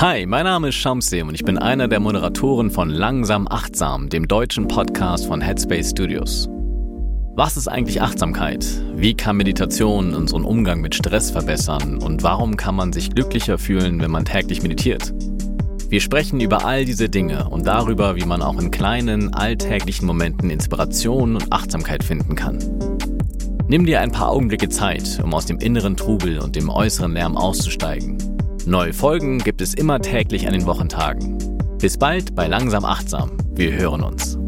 Hi, mein Name ist Shamsi und ich bin einer der Moderatoren von Langsam Achtsam, dem deutschen Podcast von Headspace Studios. Was ist eigentlich Achtsamkeit? Wie kann Meditation unseren Umgang mit Stress verbessern? Und warum kann man sich glücklicher fühlen, wenn man täglich meditiert? Wir sprechen über all diese Dinge und darüber, wie man auch in kleinen, alltäglichen Momenten Inspiration und Achtsamkeit finden kann. Nimm dir ein paar Augenblicke Zeit, um aus dem inneren Trubel und dem äußeren Lärm auszusteigen. Neue Folgen gibt es immer täglich an den Wochentagen. Bis bald bei Langsam Achtsam. Wir hören uns.